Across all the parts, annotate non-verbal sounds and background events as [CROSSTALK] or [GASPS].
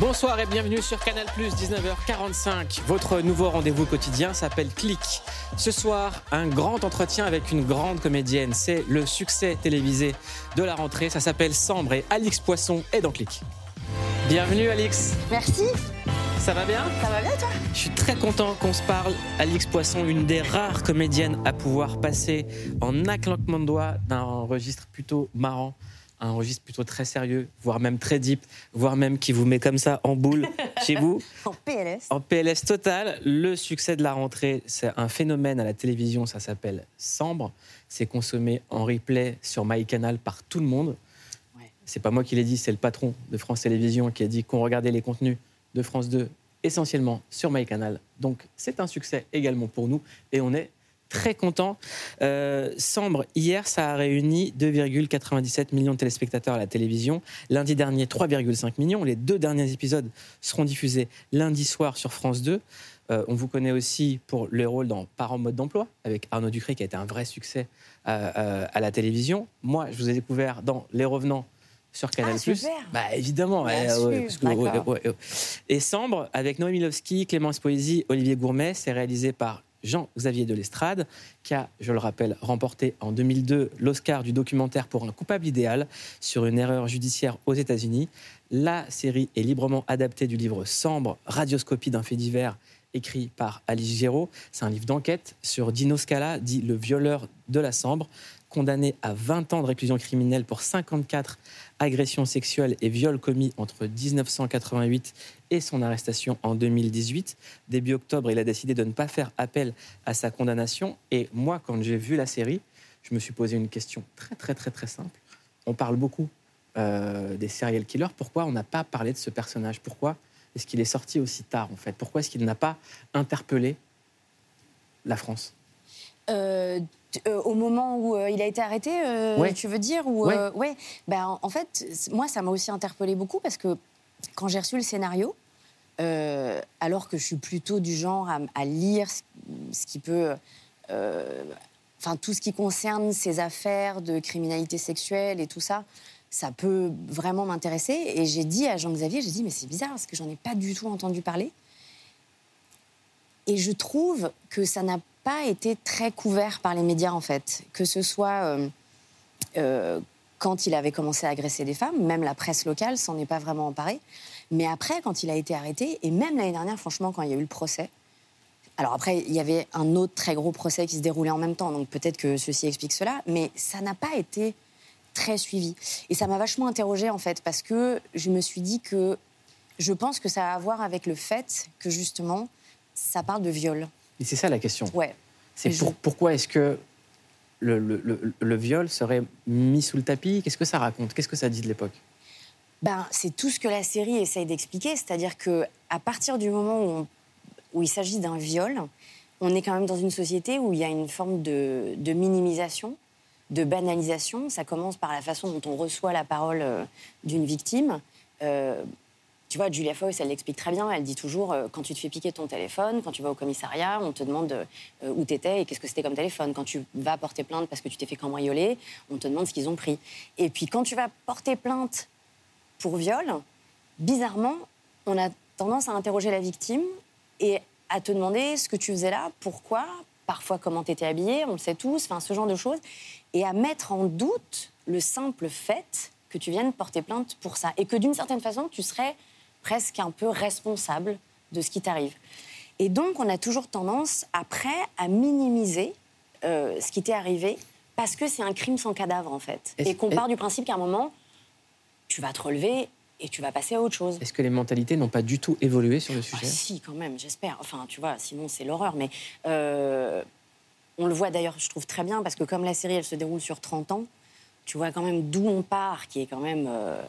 Bonsoir et bienvenue sur Canal Plus 19h45. Votre nouveau rendez-vous quotidien s'appelle Click. Ce soir, un grand entretien avec une grande comédienne. C'est le succès télévisé de la rentrée. Ça s'appelle Sambre et Alix Poisson est dans Click. Bienvenue Alix. Merci. Ça va bien? Ça va bien toi? Je suis très content qu'on se parle. Alix Poisson, une des rares comédiennes à pouvoir passer en un claquement de doigts d'un registre plutôt marrant un registre plutôt très sérieux, voire même très deep, voire même qui vous met comme ça en boule [LAUGHS] chez vous. En PLS. En PLS total. Le succès de la rentrée, c'est un phénomène à la télévision, ça s'appelle Sambre. C'est consommé en replay sur MyCanal par tout le monde. Ouais. C'est pas moi qui l'ai dit, c'est le patron de France Télévisions qui a dit qu'on regardait les contenus de France 2 essentiellement sur MyCanal. Donc c'est un succès également pour nous et on est très content. Euh, Sambre, hier, ça a réuni 2,97 millions de téléspectateurs à la télévision. Lundi dernier, 3,5 millions. Les deux derniers épisodes seront diffusés lundi soir sur France 2. Euh, on vous connaît aussi pour le rôle dans Parents mode d'emploi, avec Arnaud Ducré, qui a été un vrai succès euh, à la télévision. Moi, je vous ai découvert dans Les Revenants sur Canal+. Ah, super. Bah, évidemment. et Sambre, avec Noémie Milovski, Clémence Poésie, Olivier Gourmet, c'est réalisé par Jean-Xavier de Lestrade, qui a, je le rappelle, remporté en 2002 l'Oscar du documentaire pour un coupable idéal sur une erreur judiciaire aux États-Unis. La série est librement adaptée du livre Sambre, radioscopie d'un fait divers, écrit par Alice Géraud. C'est un livre d'enquête sur Dino Scala, dit le violeur de la Sambre, condamné à 20 ans de réclusion criminelle pour 54 agressions sexuelles et viols commis entre 1988 et son arrestation en 2018. Début octobre, il a décidé de ne pas faire appel à sa condamnation. Et moi, quand j'ai vu la série, je me suis posé une question très très très très simple. On parle beaucoup euh, des serial killers. Pourquoi on n'a pas parlé de ce personnage? Pourquoi est-ce qu'il est sorti aussi tard en fait? Pourquoi est-ce qu'il n'a pas interpellé la France? Euh, euh, au moment où euh, il a été arrêté, tu veux dire ou, ouais. Ben, en fait, moi, ça m'a aussi interpellé beaucoup parce que quand j'ai reçu le scénario, alors que je suis plutôt du genre à, lire ce, qui peut. Enfin, tout ce qui concerne ces affaires de criminalité sexuelle et tout ça, ça peut vraiment m'intéresser. Et j'ai dit à Jean-Xavier, j'ai dit, mais c'est bizarre parce que j'en ai pas du tout entendu parler. Et je trouve que ça n'a pas été très couvert par les médias, en fait. Que ce soit euh, euh, quand il avait commencé à agresser des femmes, même la presse locale s'en est pas vraiment emparée. Mais après, quand il a été arrêté, et même l'année dernière, franchement, quand il y a eu le procès, alors après, il y avait un autre très gros procès qui se déroulait en même temps, donc peut-être que ceci explique cela, mais ça n'a pas été très suivi. Et ça m'a vachement interrogée, en fait, parce que je me suis dit que je pense que ça a à voir avec le fait que, justement, ça parle de viol. Et c'est ça la question. Ouais. C'est pour, pourquoi est-ce que le, le, le, viol serait mis sous le tapis? Qu'est-ce que ça raconte? Qu'est-ce que ça dit de l'époque? Ben, C'est tout ce que la série essaye d'expliquer. C'est-à-dire que à partir du moment où, où il s'agit d'un viol, on est quand même dans une société où il y a une forme de, de minimisation, de banalisation. Ça commence par la façon dont on reçoit la parole euh, d'une victime. Euh, tu vois, Julia Foyce, elle l'explique très bien. Elle dit toujours euh, quand tu te fais piquer ton téléphone, quand tu vas au commissariat, on te demande euh, où tu étais et qu'est-ce que c'était comme téléphone. Quand tu vas porter plainte parce que tu t'es fait cambrioler, on te demande ce qu'ils ont pris. Et puis quand tu vas porter plainte pour viol, bizarrement, on a tendance à interroger la victime et à te demander ce que tu faisais là, pourquoi, parfois comment tu étais habillée, on le sait tous, enfin ce genre de choses, et à mettre en doute le simple fait que tu viennes porter plainte pour ça et que d'une certaine façon tu serais presque un peu responsable de ce qui t'arrive. Et donc, on a toujours tendance, après, à minimiser euh, ce qui t'est arrivé parce que c'est un crime sans cadavre, en fait. Et qu'on part du principe qu'à un moment, tu vas te relever et tu vas passer à autre chose. Est-ce que les mentalités n'ont pas du tout évolué sur le sujet? ah, Si, quand même, j'espère. Enfin, tu vois, sinon c'est l'horreur. Mais euh, on le voit d'ailleurs, je trouve très bien, parce que comme la série, elle se déroule sur 30 ans, tu vois quand même d'où on part, qui est quand même... Euh,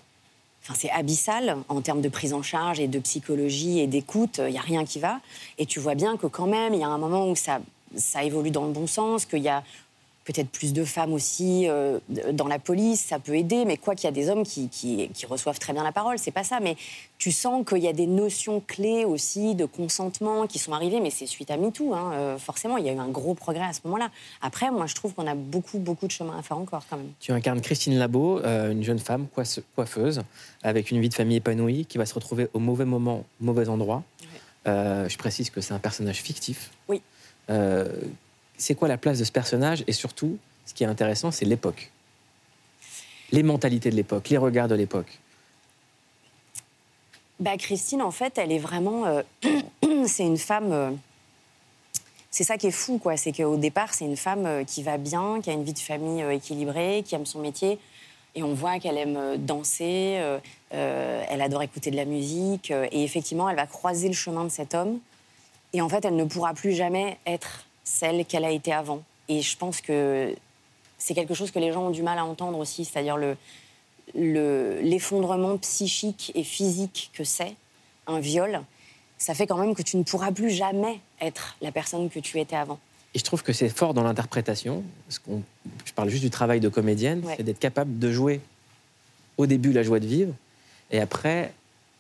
c'est abyssal en termes de prise en charge et de psychologie et d'écoute. Il n'y a rien qui va. Et tu vois bien que quand même, il y a un moment où ça, ça évolue dans le bon sens, qu'il y a peut-être plus de femmes aussi euh, dans la police, ça peut aider, mais quoi qu'il y a des hommes qui, qui, reçoivent très bien la parole, c'est pas ça. Mais tu sens qu'il y a des notions clés aussi de consentement qui sont arrivées, mais c'est suite à MeToo, hein, euh, forcément, il y a eu un gros progrès à ce moment-là. Après, moi, je trouve qu'on a beaucoup, beaucoup de chemin à faire encore quand même. Tu incarnes Christine Labo, euh, une jeune femme coiffeuse, avec une vie de famille épanouie, qui va se retrouver au mauvais moment, au mauvais endroit. je précise que c'est un personnage fictif. Oui c'est quoi la place de ce personnage Et surtout, ce qui est intéressant, c'est l'époque. Les mentalités de l'époque, les regards de l'époque. Bah, Christine, en fait, elle est vraiment. Euh, [CLEARS THROAT] c'est une femme. Euh, c'est ça qui est fou, quoi. C'est qu'au départ, c'est une femme euh, qui va bien, qui a une vie de famille équilibrée, qui aime son métier. Et on voit qu'elle aime danser, elle adore écouter de la musique. et effectivement, elle va croiser le chemin de cet homme. Et en fait, elle ne pourra plus jamais être celle qu'elle a été avant. Et je pense que c'est quelque chose que les gens ont du mal à entendre aussi, c'est-à-dire le, l'effondrement psychique et physique que c'est un viol. Ça fait quand même que tu ne pourras plus jamais être la personne que tu étais avant. Et je trouve que c'est fort dans l'interprétation. Parce qu'on, je parle juste du travail de comédienne, c'est d'être capable de jouer au début la joie de vivre et après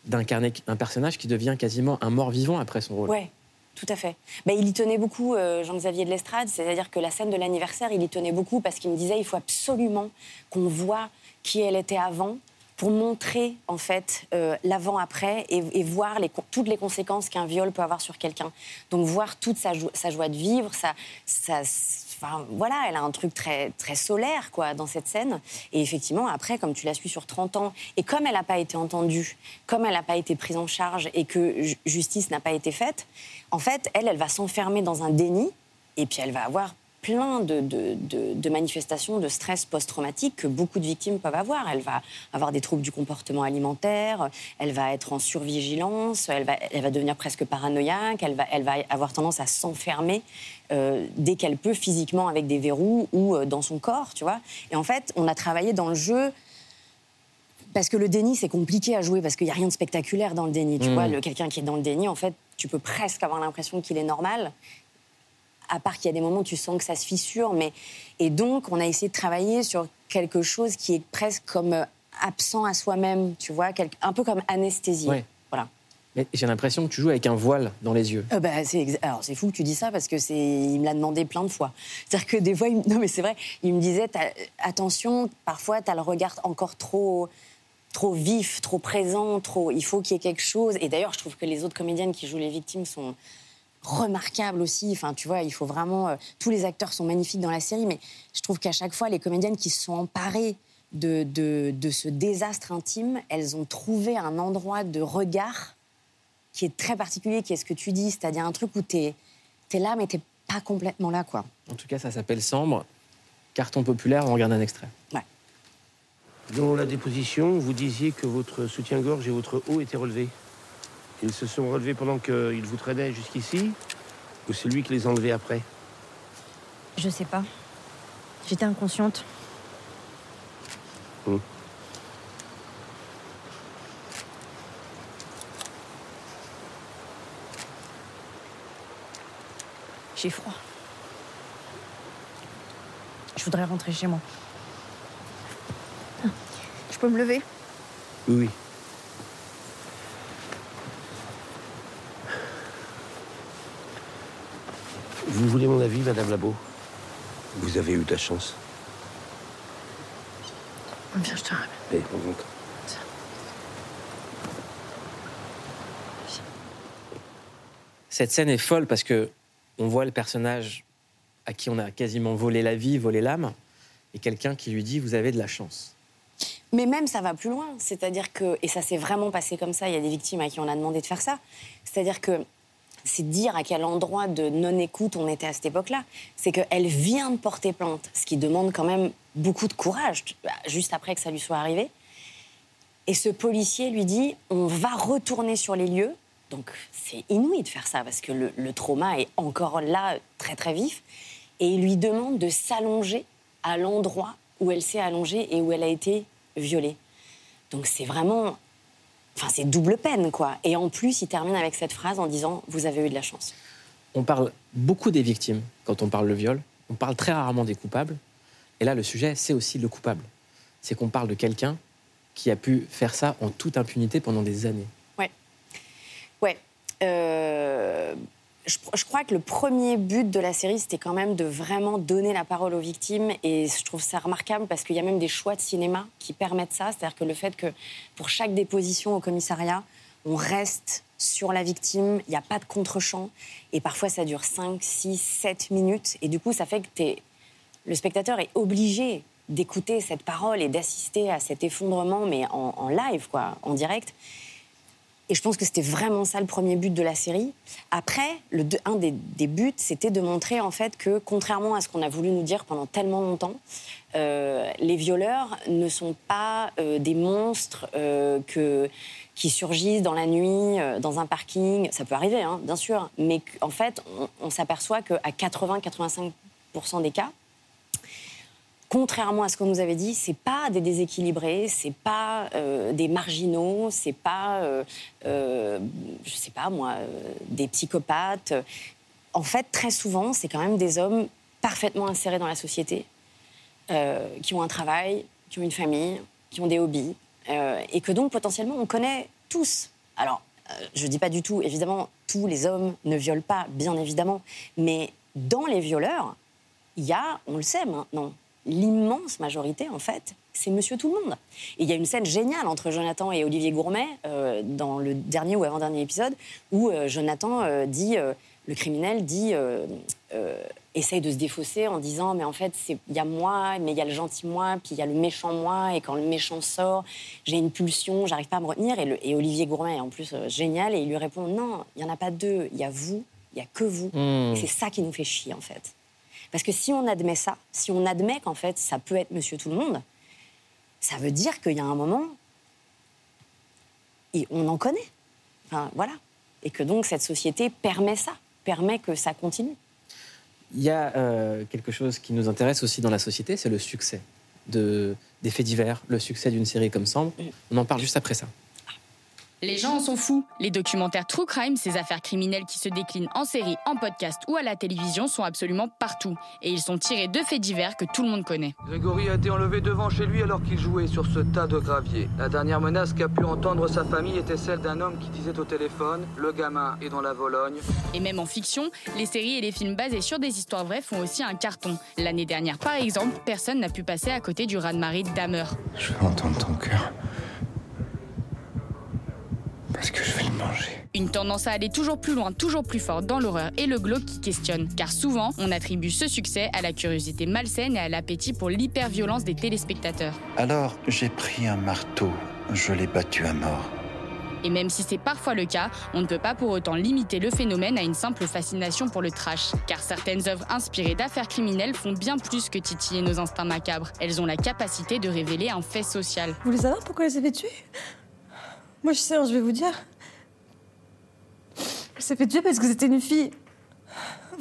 d'incarner un personnage qui devient quasiment un mort vivant après son rôle. Ouais. Tout à fait. Bah, il y tenait beaucoup, euh, Jean-Xavier de l'Estrade, c'est-à-dire que la scène de l'anniversaire, il y tenait beaucoup parce qu'il me disait il faut absolument qu'on voit qui elle était avant pour montrer en fait euh, l'avant-après et, voir toutes les conséquences qu'un viol peut avoir sur quelqu'un. Donc voir toute sa, joie de vivre, voilà, elle a un truc très, solaire dans cette scène. Et effectivement, après, comme tu la suis sur 30 ans, et comme elle n'a pas été entendue, comme elle n'a pas été prise en charge et que justice n'a pas été faite, en fait, elle, elle va s'enfermer dans un déni et puis elle va avoir plein de, de, manifestations de stress post-traumatique que beaucoup de victimes peuvent avoir. Elle va avoir des troubles du comportement alimentaire, elle va être en survigilance, elle va, elle va devenir presque paranoïaque, elle va, elle va avoir tendance à s'enfermer euh, dès qu'elle peut physiquement avec des verrous ou euh, dans son corps, tu vois. Et en fait, on a travaillé dans le jeu parce que le déni, c'est compliqué à jouer parce qu'il n'y a rien de spectaculaire dans le déni. Tu mmh. vois, quelqu'un qui est dans le déni, en fait, tu peux presque avoir l'impression qu'il est normal à part qu'il y a des moments où tu sens que ça se fissure. Mais... Et donc, on a essayé de travailler sur quelque chose qui est presque comme euh, absent à soi-même, tu vois, un peu comme anesthésie. Voilà. Mais j'ai l'impression que tu joues avec un voile dans les yeux. Euh, bah, c'est Alors c'est fou que tu dis ça parce que c'est il me l'a demandé plein de fois. C'est-à-dire que des fois, il... [LAUGHS] non mais c'est vrai, il me disait attention, parfois tu as le regard encore trop trop vif, trop présent, trop. Il faut qu'il y ait quelque chose. Et d'ailleurs, je trouve que les autres comédiennes qui jouent les victimes sont remarquable aussi. Enfin, tu vois, il faut vraiment. Euh, tous les acteurs sont magnifiques dans la série, mais je trouve qu'à chaque fois, les comédiennes qui se sont emparées de, de, ce désastre intime, elles ont trouvé un endroit de regard qui est très particulier, qui est ce que tu dis, c'est-à-dire un truc où tu es, es, là, mais tu pas complètement là, quoi. En tout cas, ça s'appelle Sambre. Carton populaire, on regarde un extrait. Ouais. Dans la déposition, vous disiez que votre soutien-gorge et votre haut étaient relevés. Ils se sont relevés pendant qu'il vous traînait jusqu'ici Ou c'est lui qui les a enlevés après? Je sais pas. J'étais inconsciente. Hum. J'ai froid. Je voudrais rentrer chez moi. Je peux me lever Oui. Vous voulez mon avis, Madame Labo Vous avez eu de la chance. Viens, je te ramène. Allez, on rentre. Cette scène est folle parce que on voit le personnage à qui on a quasiment volé la vie, volé l'âme, et quelqu'un qui lui dit Vous avez de la chance. Mais même ça va plus loin, c'est-à-dire que, et ça s'est vraiment passé comme ça, il y a des victimes à qui on a demandé de faire ça, c'est-à-dire que c'est dire à quel endroit de non-écoute on était à cette époque-là. C'est qu'elle vient de porter plainte, ce qui demande quand même beaucoup de courage, juste après que ça lui soit arrivé. Et ce policier lui dit on va retourner sur les lieux. Donc c'est inouï de faire ça parce que le, trauma est encore là, très très vif. Et il lui demande de s'allonger à l'endroit où elle s'est allongée et où elle a été violée. Donc c'est vraiment Enfin, c'est double peine, quoi. Et en plus, il termine avec cette phrase en disant Vous avez eu de la chance. On parle beaucoup des victimes quand on parle de viol. on parle très rarement des coupables. Et là, le sujet, c'est aussi le coupable. C'est qu'on parle de quelqu'un qui a pu faire ça en toute impunité pendant des années. Ouais. Ouais. Euh, je, crois que le premier but de la série, c'était quand même de vraiment donner la parole aux victimes. Et je trouve ça remarquable parce qu'il y a même des choix de cinéma qui permettent ça. C'est-à-dire que le fait que pour chaque déposition au commissariat, on reste sur la victime, il n'y a pas de contre-champ. Et parfois, ça dure 5, 6, 7 minutes. Et du coup, ça fait que le spectateur est obligé d'écouter cette parole et d'assister à cet effondrement, mais en, en live, quoi, en direct. Et je pense que c'était vraiment ça le premier but de la série. Après, un des, buts, c'était de montrer en fait que, contrairement à ce qu'on a voulu nous dire pendant tellement longtemps, euh, les violeurs ne sont pas euh, des monstres euh, qui surgissent dans la nuit, dans un parking. Ça peut arriver, hein, bien sûr. Mais en fait, on, on s'aperçoit qu'à 80-85% des cas, contrairement à ce qu'on nous avait dit, c'est pas des déséquilibrés, c'est pas euh, des marginaux, c'est pas, euh, euh, je sais pas moi, euh, des psychopathes. En fait, très souvent, c'est quand même des hommes parfaitement insérés dans la société, euh, qui ont un travail, qui ont une famille, qui ont des hobbies, et que donc potentiellement on connaît tous. Alors, je dis pas du tout, évidemment, tous les hommes ne violent pas, bien évidemment, mais dans les violeurs, il y a, on le sait maintenant, l'immense majorité, en fait, c'est Monsieur Tout le Monde. Et il y a une scène géniale entre Jonathan et Olivier Gourmet euh, dans le dernier ou avant-dernier épisode où euh, Jonathan euh, dit, le criminel dit, essaye de se défausser en disant mais en fait c'est- il y a moi, mais il y a le gentil moi, puis il y a le méchant moi, et quand le méchant sort, j'ai une pulsion, j'arrive pas à me retenir. Et, le- et Olivier Gourmet est en plus génial et il lui répond non, il y en a pas deux, il y a vous, il y a que vous. Mmh. Et c'est ça qui nous fait chier en fait. Parce que si on admet ça, si on admet qu'en fait ça peut être Monsieur Tout le Monde, ça veut dire qu'il y a un moment, et on en connaît. Enfin, voilà. Et que donc cette société permet ça, permet que ça continue. Il y a euh, quelque chose qui nous intéresse aussi dans la société, c'est le succès de, des faits divers, le succès d'une série comme Sambre. On en parle juste après ça. Les gens en sont fous. Les documentaires True Crime, ces affaires criminelles qui se déclinent en série, en podcast ou à la télévision sont absolument partout. Et ils sont tirés de faits divers que tout le monde connaît. Grégory a été enlevé devant chez lui alors qu'il jouait sur ce tas de gravier. La dernière menace qu'a pu entendre sa famille était celle d'un homme qui disait au téléphone Le gamin est dans la Vologne. Et même en fiction, les séries et les films basés sur des histoires vraies font aussi un carton. L'année dernière, par exemple, personne n'a pu passer à côté du raz-de-marée. Je veux entendre ton cœur. Parce que je vais le manger. Une tendance à aller toujours plus loin, toujours plus fort dans l'horreur et le glauque qui questionne. Car souvent, on attribue ce succès à la curiosité malsaine et à l'appétit pour l'hyperviolence des téléspectateurs. Alors, j'ai pris un marteau. Je l'ai battu à mort. Et même si c'est parfois le cas, on ne peut pas pour autant limiter le phénomène à une simple fascination pour le trash. Car certaines œuvres inspirées d'affaires criminelles font bien plus que titiller nos instincts macabres. Elles ont la capacité de révéler un fait social. Vous voulez savoir pourquoi s'est fait tuer Moi, je sais, hein, je vais vous dire. Elle s'est fait tuer parce que c'était une fille.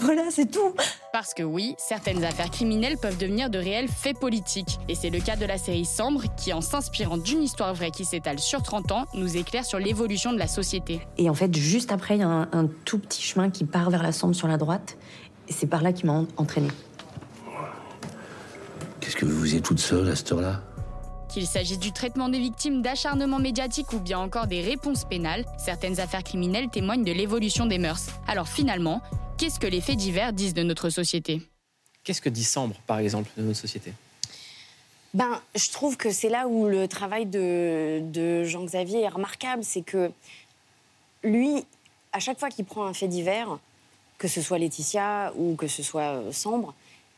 Voilà, c'est tout. Parce que oui, certaines affaires criminelles peuvent devenir de réels faits politiques. Et c'est le cas de la série Sambre qui, en s'inspirant d'une histoire vraie qui s'étale sur 30 ans, nous éclaire sur l'évolution de la société. Et en fait, juste après, il y a un, un tout petit chemin qui part vers la Sambre sur la droite. Et c'est par là qu'il m'a en- entraînée. Qu'est-ce que vous faisiez toute seule à cette heure-là? Qu'il s'agisse du traitement des victimes, d'acharnement médiatique ou bien encore des réponses pénales, certaines affaires criminelles témoignent de l'évolution des mœurs. Alors finalement, qu'est-ce que les faits divers disent de notre société? Qu'est-ce que dit Sambre, par exemple, de notre société? Ben, je trouve que c'est là où le travail de, de Jean-Xavier est remarquable. C'est que lui, à chaque fois qu'il prend un fait divers, que ce soit Laetitia ou que ce soit euh, Sambre,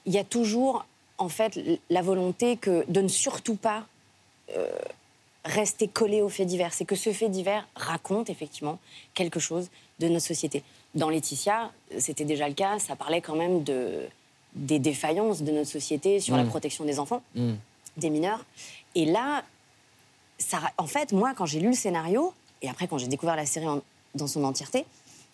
il y a toujours, en fait, la volonté que, de ne surtout pas rester collé au fait divers. C'est que ce fait divers raconte effectivement quelque chose de notre société. Dans Laetitia, c'était déjà le cas, ça parlait quand même de, des défaillances de notre société sur la Mm. protection des enfants Hmm. des mineurs. Et là, ça, en fait, moi, quand j'ai lu le scénario, et après quand j'ai découvert la série en- dans son entièreté,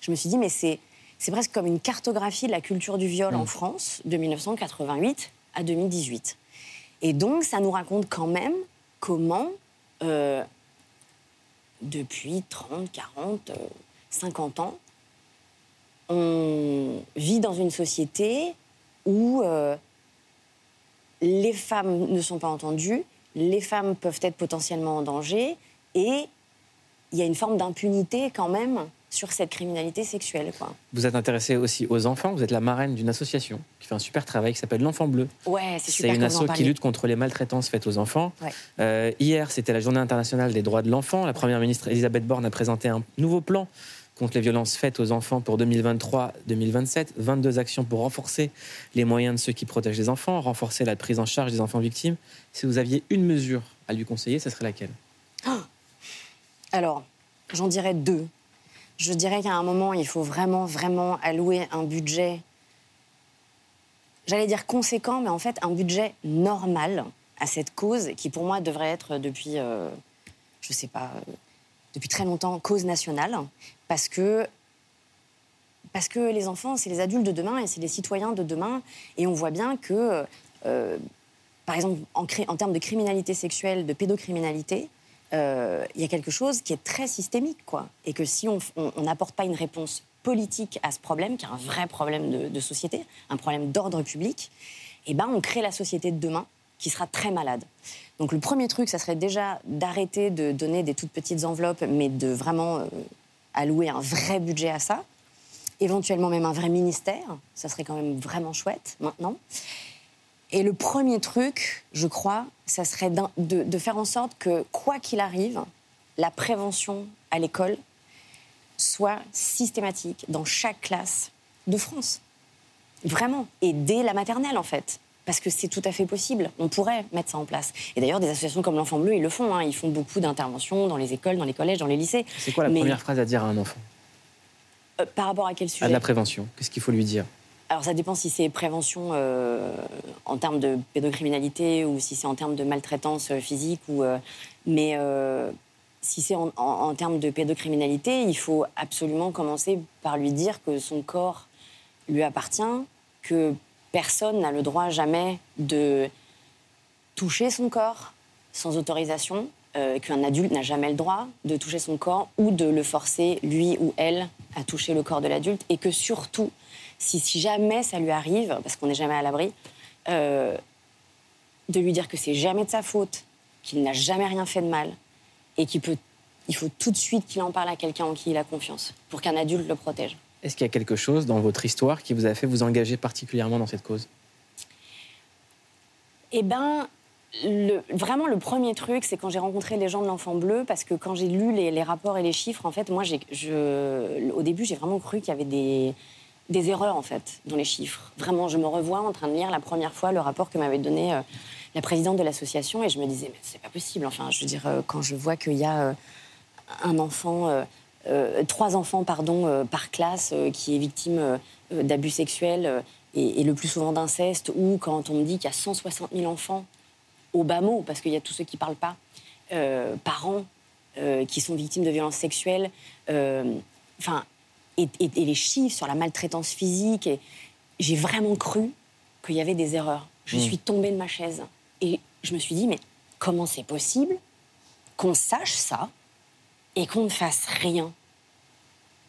je me suis dit, mais c'est, c'est presque comme une cartographie de la culture du viol en France de 1988 à 2018. Et donc, ça nous raconte quand même comment, euh, depuis 30, 40, euh, 50 ans, on vit dans une société où euh, les femmes ne sont pas entendues, les femmes peuvent être potentiellement en danger, et il y a une forme d'impunité quand même sur cette criminalité sexuelle. Quoi. Vous êtes intéressée aussi aux enfants. Vous êtes la marraine d'une association qui fait un super travail qui s'appelle l'Enfant Bleu. Ouais, c'est C'est super une vous en asso qui lutte contre les maltraitances faites aux enfants. Ouais. Euh, hier, c'était la Journée internationale des droits de l'enfant. La Première ministre Elisabeth Borne a présenté un nouveau plan contre les violences faites aux enfants pour 2023-2027. 22 actions pour renforcer les moyens de ceux qui protègent les enfants, renforcer la prise en charge des enfants victimes. Si vous aviez une mesure à lui conseiller, ce serait laquelle? [GASPS] Alors, j'en dirais deux. Je dirais qu'à un moment, il faut vraiment, vraiment allouer un budget, j'allais dire conséquent, mais en fait un budget normal à cette cause qui, pour moi, devrait être depuis, euh, je sais pas, euh, depuis très longtemps, cause nationale, parce que parce que les enfants, c'est les adultes de demain et c'est les citoyens de demain, et on voit bien que, euh, par exemple, en, termes de criminalité sexuelle, de pédocriminalité, euh, il y a quelque chose qui est très systémique, quoi. Et que si on n'apporte pas une réponse politique à ce problème, qui est un vrai problème de, de société, un problème d'ordre public, eh ben, on crée la société de demain qui sera très malade. Donc le premier truc, ça serait déjà d'arrêter de donner des toutes petites enveloppes, mais de vraiment euh, allouer un vrai budget à ça. Éventuellement même un vrai ministère, ça serait quand même vraiment chouette maintenant. Et le premier truc, je crois, ça serait de, de faire en sorte que, quoi qu'il arrive, la prévention à l'école soit systématique dans chaque classe de France. Vraiment. Et dès la maternelle, en fait. Parce que c'est tout à fait possible. On pourrait mettre ça en place. Et d'ailleurs, des associations comme l'Enfant Bleu, ils le font. hein. Ils font beaucoup d'interventions dans les écoles, dans les collèges, dans les lycées. C'est quoi la Mais, première phrase à dire à un enfant? Euh, Par rapport à quel À sujet de la prévention. Qu'est-ce qu'il faut lui dire? Alors ça dépend si c'est prévention euh, en termes de pédocriminalité ou si c'est en termes de maltraitance euh, physique. Euh, mais si c'est en, en- termes de pédocriminalité, il faut absolument commencer par lui dire que son corps lui appartient, que personne n'a le droit jamais de toucher son corps sans autorisation, qu'un adulte n'a jamais le droit de toucher son corps ou de le forcer, lui ou elle, à toucher le corps de l'adulte, et que surtout, si, si jamais ça lui arrive, parce qu'on n'est jamais à l'abri, euh, de lui dire que c'est jamais de sa faute, qu'il n'a jamais rien fait de mal, et qu'il peut, il faut tout de suite qu'il en parle à quelqu'un en qui il a confiance, pour qu'un adulte le protège. Est-ce qu'il y a quelque chose dans votre histoire qui vous a fait vous engager particulièrement dans cette cause? Eh ben, le- vraiment, le premier truc, c'est quand j'ai rencontré les gens de l'Enfant Bleu, parce que quand j'ai lu les, les rapports et les chiffres, en fait, moi, je, au début, j'ai vraiment cru qu'il y avait des, des erreurs, en fait, dans les chiffres. Vraiment, je me revois en train de lire la première fois le rapport que m'avait donné euh, la présidente de l'association, et je me disais, mais c'est pas possible. Enfin, je veux dire, euh, quand je vois qu'il y a euh, un enfant, trois enfants, pardon, par classe qui est victime d'abus sexuels et, le plus souvent d'inceste, ou quand on me dit qu'il y a 160 000 enfants au bas mot, parce qu'il y a tous ceux qui parlent pas, par an, qui sont victimes de violences sexuelles, enfin, et, et- et les chiffres sur la maltraitance physique, et j'ai vraiment cru qu'il y avait des erreurs. Je Mm. suis tombée de ma chaise et je me suis dit, mais comment c'est possible qu'on sache ça et qu'on ne fasse rien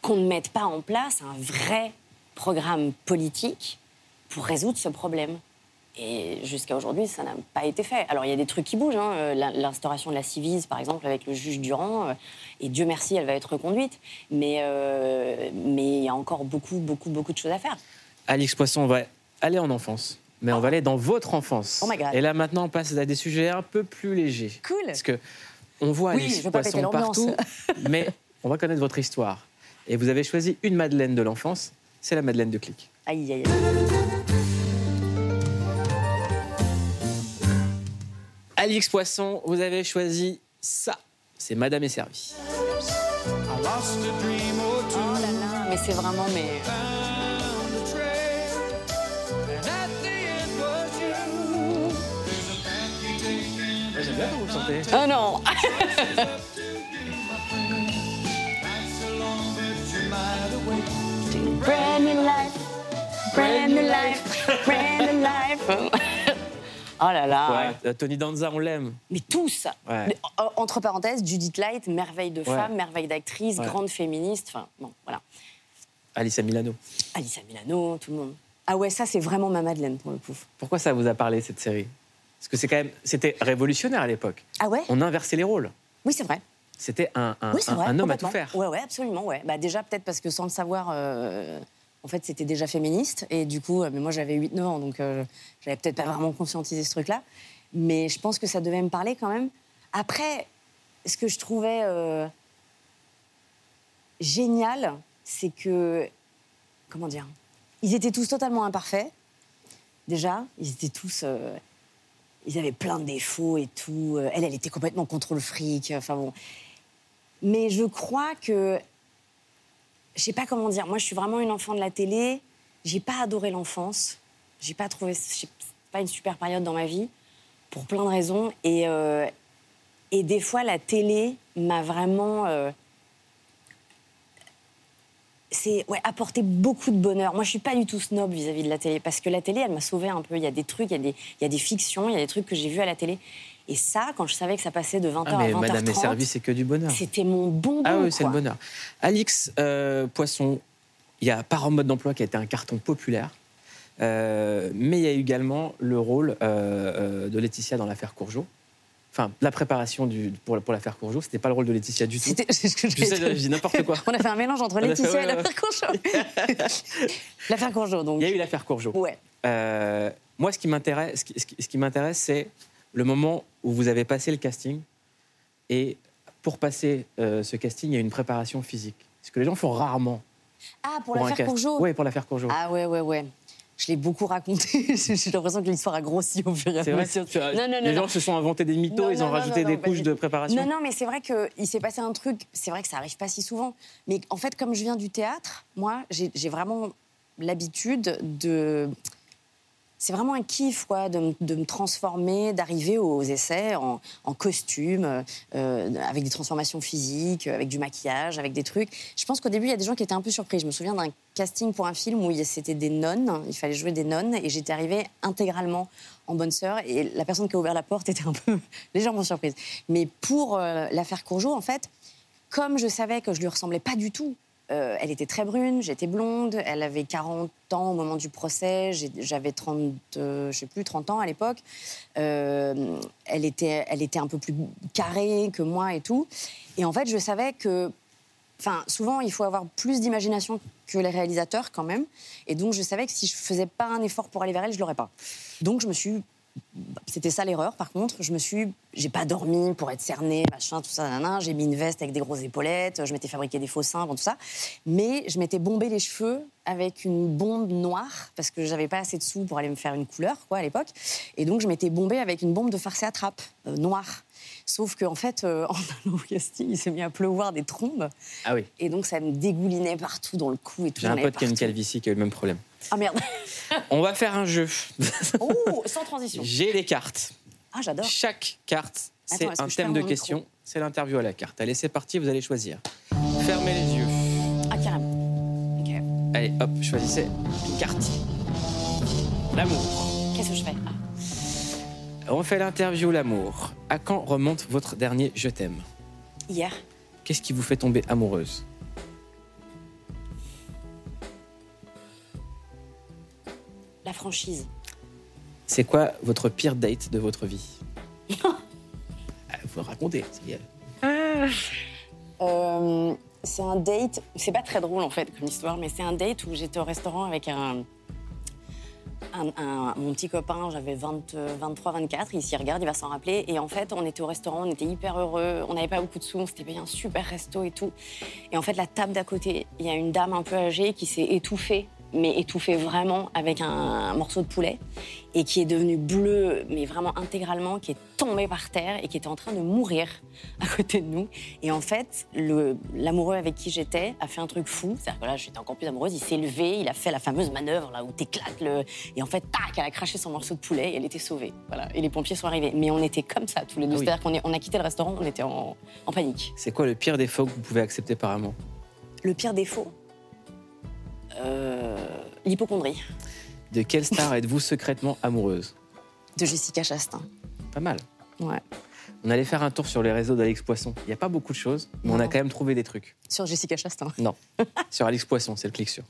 Qu'on ne mette pas en place un vrai programme politique pour résoudre ce problème? Et jusqu'à aujourd'hui, ça n'a pas été fait. Alors, il y a des trucs qui bougent. hein. Euh, l'in- L'instauration de la civise, par exemple, avec le juge Durand, euh, et Dieu merci, elle va être reconduite. Mais euh, mais il y a encore beaucoup, beaucoup, beaucoup de choses à faire. Alix Poisson, on va aller en enfance, mais on va aller dans votre enfance. Oh my God. Et là maintenant, on passe à des sujets un peu plus légers. Cool. Parce que on voit Oui, Alix Poisson partout, [LAUGHS] mais on va connaître votre histoire. Et vous avez choisi une Madeleine de l'enfance, c'est la Madeleine de Clic. Aïe, aïe, aïe. Alix Poisson, vous avez choisi ça. C'est Madame est servie. Oh là là, mais c'est vraiment mais. J'aime bien quand vous le chantez. Oh non [LAUGHS] Brand new life, brand new life, brand new life. Oh là là. Ouais, euh, Tony Danza, on l'aime. Mais tous Ouais. Entre parenthèses, Judith Light, merveille de Ouais. femme, merveille d'actrice, grande féministe. Enfin, bon, voilà. Alissa Milano. Alissa Milano, tout le monde. Ah ouais, ça, c'est vraiment ma Madeleine, pour le coup. Pourquoi ça vous a parlé, cette série? Parce que c'est quand même, c'était révolutionnaire à l'époque. Ah ouais? On inversait les rôles. Oui, c'est vrai. C'était un, un- oui, c'est un- vrai. un homme à tout faire. Ouais, ouais, absolument, ouais. Bah, déjà, peut-être parce que sans le savoir, euh, en fait, c'était déjà féministe. Et du coup, euh, mais moi, j'avais 8-9 ans, donc euh, j'avais peut-être pas vraiment conscientisé ce truc-là. Mais je pense que ça devait me parler quand même. Après, ce que je trouvais euh, génial, c'est que. Comment dire Ils étaient tous totalement imparfaits. Déjà, ils étaient tous. euh, ils avaient plein de défauts et tout. Elle, elle était complètement contre le fric. Enfin bon. Mais je crois que. Je sais pas comment dire. Moi, je suis vraiment une enfant de la télé. J'ai pas adoré l'enfance. J'ai pas trouvé. Pas une super période dans ma vie. Pour plein de raisons. Et, euh, et des fois, la télé m'a vraiment. euh, c'est ouais, apporté beaucoup de bonheur. Moi, je suis pas du tout snob vis-à-vis de la télé parce que la télé, elle m'a sauvée un peu. Il y a des trucs, il y il y a des fictions, il y a des trucs que j'ai vus à la télé. Et ça, quand je savais que ça passait de 20h Ah, à 20h30, Madame est servie, c'est que du bonheur. c'était mon bonbon. Ah oui, c'est le bonheur. Alix euh, Poisson, il y a Par en mode d'emploi qui a été un carton populaire. Euh, mais il y a également le rôle euh, de Laetitia dans l'affaire Courgeot. Enfin, la préparation du, pour, pour l'affaire Courgeot, c'était pas le rôle de Laetitia du tout. [LAUGHS] C'est ce que je sais, je dis n'importe quoi. [LAUGHS] On a fait un mélange entre fait- Laetitia ouais, et l'affaire Courgeot. [LAUGHS] l'affaire Courgeot, donc. Il y a eu l'affaire Courgeot. Ouais. Euh, moi, ce qui m'intéresse, qui- ce qui m'intéresse, c'est le moment où vous avez passé le casting. Et pour passer euh, ce casting, il y a une préparation physique. Ce que les gens font rarement. Ah, pour, l'affaire cast. Courgeot Oui, pour l'affaire Courgeot. Ah ouais, ouais, ouais. Je l'ai beaucoup raconté. [LAUGHS] J'ai l'impression que l'histoire a grossi au fur et à mesure. Non, non, non, les non. gens se sont inventés des mythos, Non, ils ont rajouté des couches de préparation. Non, non, mais c'est vrai qu'il s'est passé un truc. C'est vrai que ça arrive pas si souvent. Mais en fait, comme je viens du théâtre, moi, j'ai vraiment l'habitude de. C'est vraiment un kiff, quoi, de, de me transformer, d'arriver aux essais en, costume, euh, avec des transformations physiques, avec du maquillage, avec des trucs. Je pense qu'au début, il y a des gens qui étaient un peu surpris. Je me souviens d'un casting pour un film où c'était des nonnes, il fallait jouer des nonnes, et j'étais arrivée intégralement en bonne sœur, et la personne qui a ouvert la porte [LAUGHS] était un peu légèrement surprise. Mais pour euh, l'affaire Courgeot, en fait, comme je savais que je lui ressemblais pas du tout, euh, elle était très brune, j'étais blonde, elle avait 40 ans au moment du procès, j'avais 30, euh, je sais plus, 30 ans à l'époque. Euh, elle, était, elle était un peu plus carrée que moi et tout. Et en fait, je savais que Enfin, souvent, il faut avoir plus d'imagination que les réalisateurs, quand même. Et donc, je savais que si je faisais pas un effort pour aller vers elle, je l'aurais pas. Donc, je me suis. C'était ça l'erreur, par contre. Je me suis. J'ai pas dormi pour être cernée, machin, tout ça, nanana. J'ai mis une veste avec des grosses épaulettes. Je m'étais fabriqué des faux seins, bon, tout ça. Mais je m'étais bombé les cheveux avec une bombe noire, parce que j'avais pas assez de sous pour aller me faire une couleur, quoi, à l'époque. Et donc, je m'étais bombé avec une bombe de farce à trappe, euh, noire. Sauf qu'en fait, euh, [LAUGHS] en allant au casting, il s'est mis à pleuvoir des trombes. Ah oui. Et donc, ça me dégoulinait partout dans le cou et tout. J'ai un pote qui a une calvitie qui a eu le même problème. Ah merde. [LAUGHS] On va faire un jeu. [LAUGHS] oh, sans transition. J'ai les cartes. Ah, j'adore. Chaque carte, c'est un thème de question. C'est l'interview à la carte. Allez, c'est parti, vous allez choisir. Fermez les yeux. Ah, carrément. Ok. Allez, hop, choisissez une carte. L'amour. Qu'est-ce que je fais? Ah. On fait l'interview l'amour. À quand remonte votre dernier je t'aime? Hier. Qu'est-ce qui vous fait tomber amoureuse? La franchise. C'est quoi votre pire date de votre vie? [LAUGHS] Ah, Faut raconter. c'est- Euh, c'est un date. C'est pas très drôle en fait comme histoire, mais c'est un date où j'étais au restaurant avec un. Mon petit copain, j'avais 20, euh, 23, 24, il s'y regarde, il va s'en rappeler. Et en fait, on était au restaurant, on était hyper heureux, on n'avait pas beaucoup de sous, on s'était payé un super resto et tout. Et en fait, la table d'à côté, il y a une dame un peu âgée qui s'est étouffée, mais étouffée vraiment avec un, un morceau de poulet, et qui est devenue bleue, mais vraiment intégralement, qui est tombée par terre et qui était en train de mourir [LAUGHS] à côté de nous. Et en fait, l'amoureux avec qui j'étais a fait un truc fou. C'est-à-dire que là, j'étais encore plus amoureuse. Il s'est levé, il a fait la fameuse manœuvre là où t'éclates le. Et en fait, tac, elle a craché son morceau de poulet et elle était sauvée. Voilà. Et les pompiers sont arrivés. Mais on était comme ça tous les deux. Ah oui. C'est-à-dire qu'on on a quitté le restaurant, on était en, en panique. C'est quoi le pire défaut que vous pouvez accepter par amour? Le pire défaut L'hypochondrie De quelle star [LAUGHS] êtes-vous secrètement amoureuse? De Jessica Chastain. Pas mal. Ouais. On allait faire un tour sur les réseaux d'Alex Poisson. Il n'y a pas beaucoup de choses, mais on a quand même trouvé des trucs. Sur Jessica Chastain. Non. [LAUGHS] sur Alex Poisson, c'est le clic sur.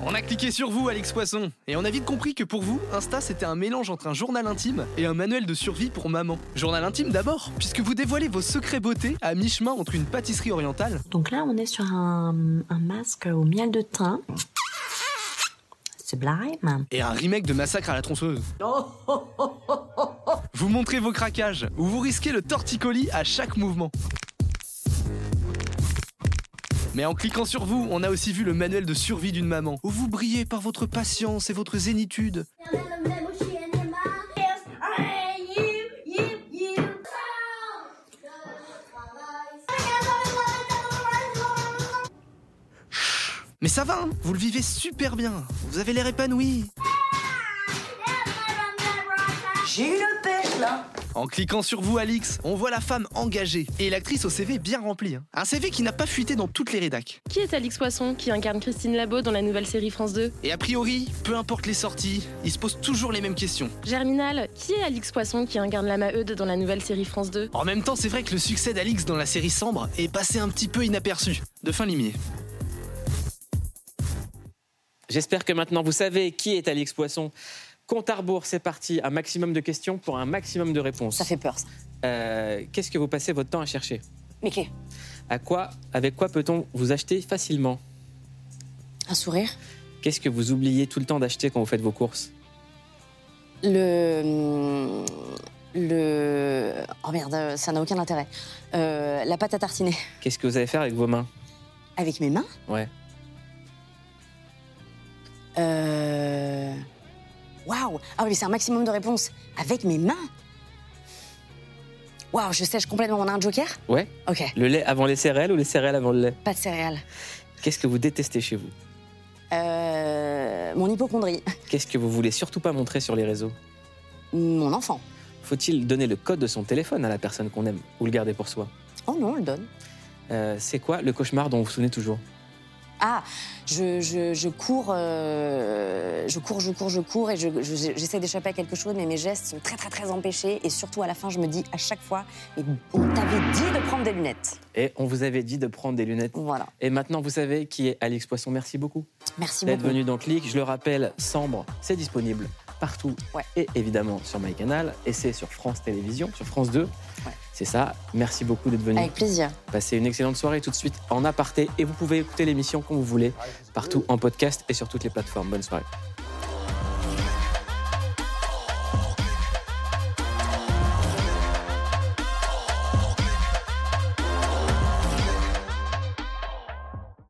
On a cliqué sur vous, Alix Poisson, et on a vite compris que pour vous, Insta c'était un mélange entre un journal intime et un manuel de survie pour maman. Journal intime d'abord, puisque vous dévoilez vos secrets beauté à mi-chemin entre une pâtisserie orientale Donc là, on est sur un, un masque au miel de thym. Sublime. et un remake de Massacre à la tronçonneuse. Vous montrez vos craquages, ou vous risquez le torticolis à chaque mouvement. Mais en cliquant sur vous, on a aussi vu le manuel de survie d'une maman, où vous brillez par votre patience et votre zénitude. Mais ça va, hein vous le vivez super bien. Vous avez l'air épanoui. J'ai une pêche là En cliquant sur vous, Alix, on voit la femme engagée et l'actrice au CV bien rempli. hein. Un CV qui n'a pas fuité dans toutes les rédacs. Qui est Alix Poisson, qui incarne Christine Labo dans la nouvelle série France 2 Et a priori, peu importe les sorties, il se pose toujours les mêmes questions. Germinal, qui est Alix Poisson, qui incarne la Maheude dans la nouvelle série France 2 En même temps, c'est vrai que le succès d'Alix dans la série Sambre est passé un petit peu inaperçu. De fin limier. J'espère que maintenant vous savez qui est Alix Poisson. Compte à rebours, c'est parti. Un maximum de questions pour un maximum de réponses. Ça fait peur, ça. Euh, Qu'est-ce que vous passez votre temps à chercher? Clés. À quoi, Avec quoi peut-on vous acheter facilement? Un sourire. Qu'est-ce que vous oubliez tout le temps d'acheter quand vous faites vos courses? Le. Le. Oh merde, ça n'a aucun intérêt. Euh, la pâte à tartiner. Qu'est-ce que vous allez faire avec vos mains? Avec mes mains? Ouais. Euh. Waouh Ah oui, mais c'est un maximum de réponses. Avec mes mains Waouh, je sèche complètement. On a un joker Ouais Ok. Le lait avant les céréales ou les céréales avant le lait Pas de céréales. Qu'est-ce que vous détestez chez vous? Euh. Mon hypochondrie. Qu'est-ce que vous voulez surtout pas montrer sur les réseaux? Mon enfant. Faut-il donner le code de son téléphone à la personne qu'on aime ou le garder pour soi? Oh non, on le donne. Euh, C'est quoi le cauchemar dont vous vous souvenez toujours? Ah, je, je, je cours, euh, je cours, je cours, je cours et je- je- j'essaie d'échapper à quelque chose, mais mes gestes sont très, très, très empêchés. Et surtout, à la fin, je me dis à chaque fois, mais on t'avait dit de prendre des lunettes. Et on vous avait dit de prendre des lunettes. Voilà. Et maintenant, vous savez qui est Alix Poisson. Merci beaucoup Merci d'être beaucoup. venu dans Click. Je le rappelle, Sambre, c'est disponible partout Ouais. et évidemment sur MyCanal. Et c'est sur France Télévisions, sur France 2. Ouais. C'est ça. Merci beaucoup d'être venu. Avec plaisir. Passez une excellente soirée tout de suite en aparté. Et vous pouvez écouter l'émission quand vous voulez, partout en podcast et sur toutes les plateformes. Bonne soirée.